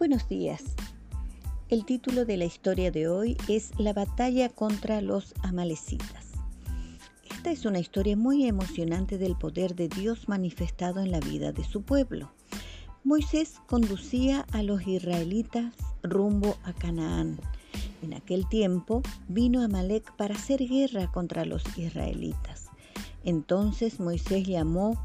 Buenos días. El título de la historia de hoy es La batalla contra los amalecitas. Esta es una historia muy emocionante del poder de Dios manifestado en la vida de su pueblo. Moisés conducía a los israelitas rumbo a Canaán. En aquel tiempo vino Amalek para hacer guerra contra los israelitas. Entonces Moisés llamó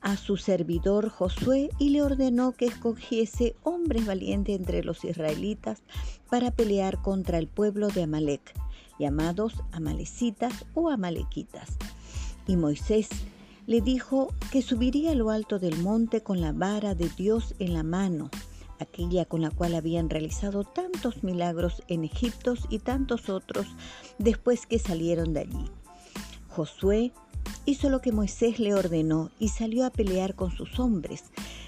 a su servidor Josué y le ordenó que escogiese hombres valientes entre los israelitas para pelear contra el pueblo de Amalek, llamados amalecitas o amalequitas. Y Moisés le dijo que subiría a lo alto del monte con la vara de Dios en la mano, aquella con la cual habían realizado tantos milagros en Egipto y tantos otros después que salieron de allí. Josué hizo lo que Moisés le ordenó y salió a pelear con sus hombres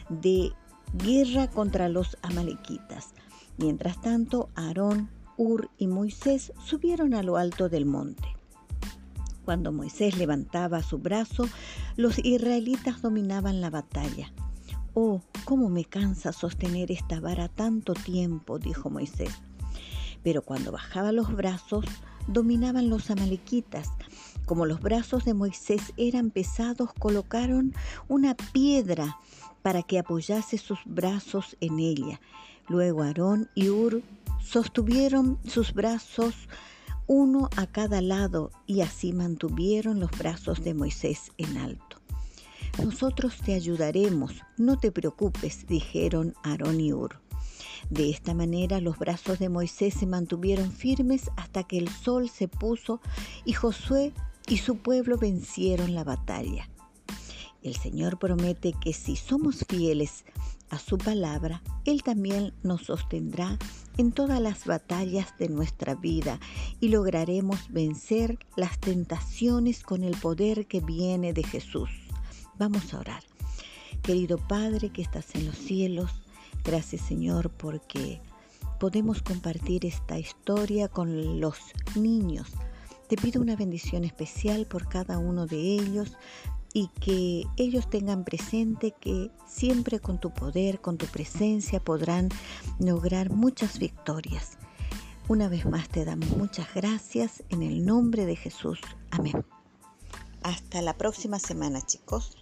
de guerra contra los amalequitas. Mientras tanto, Aarón, Ur y Moisés subieron a lo alto del monte. Cuando Moisés levantaba su brazo, los israelitas dominaban la batalla. Oh, cómo me cansa sostener esta vara tanto tiempo, dijo Moisés. Pero cuando bajaba los brazos, dominaban los amalequitas. Como los brazos de Moisés eran pesados, colocaron una piedra para que apoyase sus brazos en ella. Luego Aarón y Ur sostuvieron sus brazos uno a cada lado y así mantuvieron los brazos de Moisés en alto. Nosotros te ayudaremos, no te preocupes, dijeron Aarón y Ur. De esta manera los brazos de Moisés se mantuvieron firmes hasta que el sol se puso y Josué y su pueblo vencieron la batalla. El Señor promete que si somos fieles a su palabra, Él también nos sostendrá en todas las batallas de nuestra vida y lograremos vencer las tentaciones con el poder que viene de Jesús. Vamos a orar. Querido Padre que estás en los cielos, Gracias Señor porque podemos compartir esta historia con los niños. Te pido una bendición especial por cada uno de ellos y que ellos tengan presente que siempre con tu poder, con tu presencia podrán lograr muchas victorias. Una vez más te damos muchas gracias en el nombre de Jesús. Amén. Hasta la próxima semana chicos.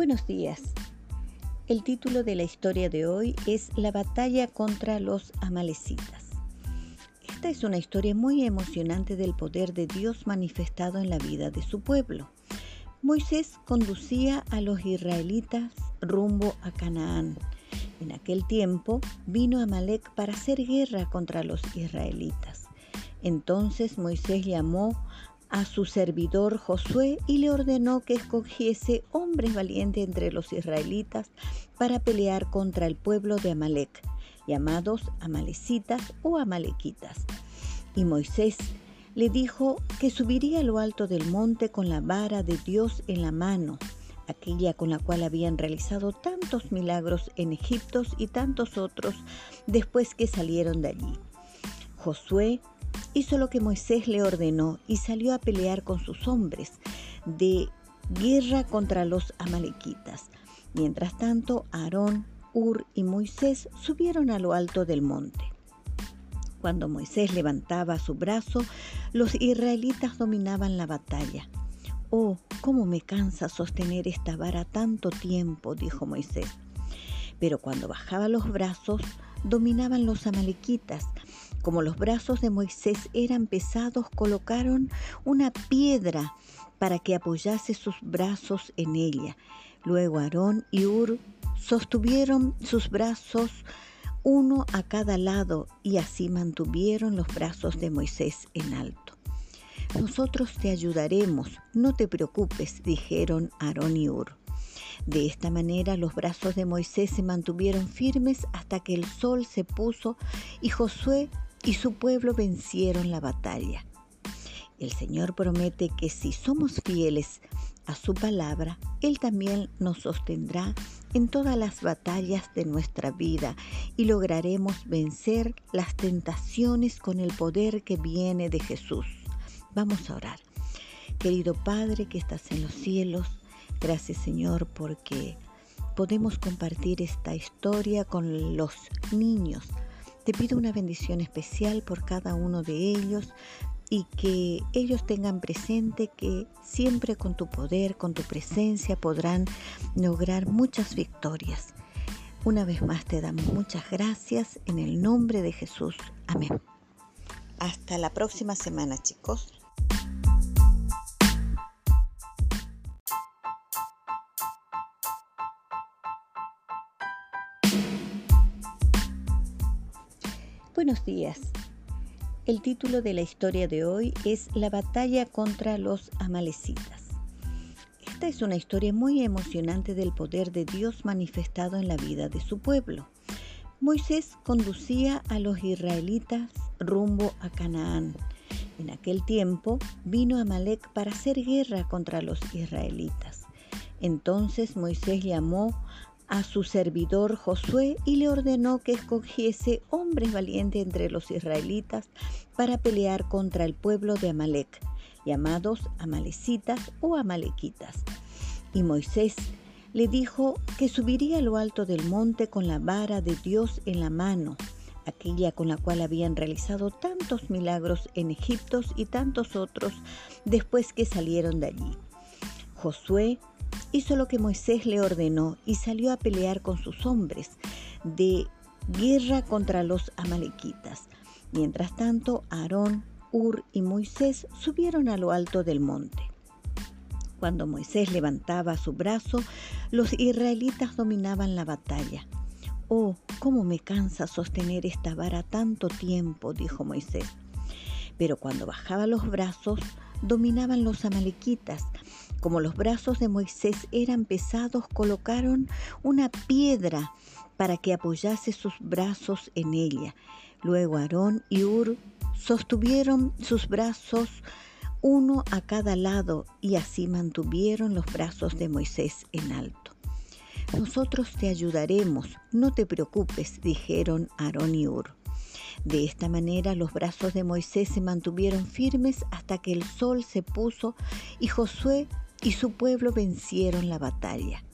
Buenos días. El título de la historia de hoy es La batalla contra los amalecitas. Esta es una historia muy emocionante del poder de Dios manifestado en la vida de su pueblo. Moisés conducía a los israelitas rumbo a Canaán. En aquel tiempo vino Amalek para hacer guerra contra los israelitas. Entonces Moisés llamó a su servidor Josué y le ordenó que escogiese hombres valientes entre los israelitas para pelear contra el pueblo de Amalek, llamados amalecitas o amalequitas. Y Moisés le dijo que subiría a lo alto del monte con la vara de Dios en la mano, aquella con la cual habían realizado tantos milagros en Egipto y tantos otros después que salieron de allí. Josué hizo lo que Moisés le ordenó y salió a pelear con sus hombres de guerra contra los amalequitas. Mientras tanto, Aarón, Ur y Moisés subieron a lo alto del monte. Cuando Moisés levantaba su brazo, los israelitas dominaban la batalla. Oh, cómo me cansa sostener esta vara tanto tiempo, dijo Moisés. Pero cuando bajaba los brazos, dominaban los amalequitas. Como los brazos de Moisés eran pesados, colocaron una piedra para que apoyase sus brazos en ella. Luego Aarón y Ur sostuvieron sus brazos uno a cada lado y así mantuvieron los brazos de Moisés en alto. Nosotros te ayudaremos, no te preocupes, dijeron Aarón y Ur. De esta manera los brazos de Moisés se mantuvieron firmes hasta que el sol se puso y Josué y su pueblo vencieron la batalla. El Señor promete que si somos fieles a su palabra, Él también nos sostendrá en todas las batallas de nuestra vida y lograremos vencer las tentaciones con el poder que viene de Jesús. Vamos a orar. Querido Padre que estás en los cielos, gracias Señor porque podemos compartir esta historia con los niños. Te pido una bendición especial por cada uno de ellos y que ellos tengan presente que siempre con tu poder, con tu presencia podrán lograr muchas victorias. Una vez más te damos muchas gracias en el nombre de Jesús. Amén. Hasta la próxima semana chicos. Buenos días. El título de la historia de hoy es La batalla contra los amalecitas. Esta es una historia muy emocionante del poder de Dios manifestado en la vida de su pueblo. Moisés conducía a los israelitas rumbo a Canaán. En aquel tiempo vino Amalek para hacer guerra contra los israelitas. Entonces Moisés llamó a su servidor Josué y le ordenó que escogiese hombres valientes entre los israelitas para pelear contra el pueblo de Amalek, llamados amalecitas o amalequitas. Y Moisés le dijo que subiría a lo alto del monte con la vara de Dios en la mano, aquella con la cual habían realizado tantos milagros en Egipto y tantos otros después que salieron de allí. Josué hizo lo que Moisés le ordenó y salió a pelear con sus hombres de guerra contra los amalequitas. Mientras tanto, Aarón, Ur y Moisés subieron a lo alto del monte. Cuando Moisés levantaba su brazo, los israelitas dominaban la batalla. Oh, cómo me cansa sostener esta vara tanto tiempo, dijo Moisés. Pero cuando bajaba los brazos, dominaban los amalequitas como los brazos de Moisés eran pesados, colocaron una piedra para que apoyase sus brazos en ella. Luego Aarón y Ur sostuvieron sus brazos uno a cada lado y así mantuvieron los brazos de Moisés en alto. Nosotros te ayudaremos, no te preocupes, dijeron Aarón y Ur. De esta manera los brazos de Moisés se mantuvieron firmes hasta que el sol se puso y Josué y su pueblo vencieron la batalla.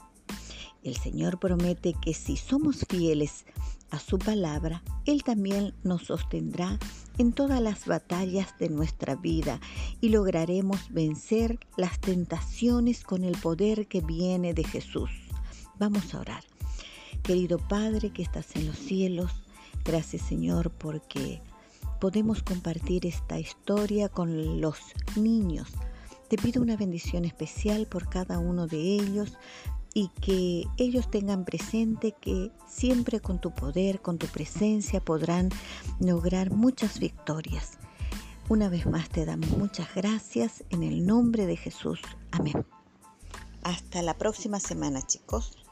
El Señor promete que si somos fieles a su palabra, Él también nos sostendrá en todas las batallas de nuestra vida y lograremos vencer las tentaciones con el poder que viene de Jesús. Vamos a orar. Querido Padre que estás en los cielos, gracias Señor porque podemos compartir esta historia con los niños te pido una bendición especial por cada uno de ellos y que ellos tengan presente que siempre con tu poder, con tu presencia podrán lograr muchas victorias. Una vez más te damos muchas gracias en el nombre de Jesús. Amén. Hasta la próxima semana chicos.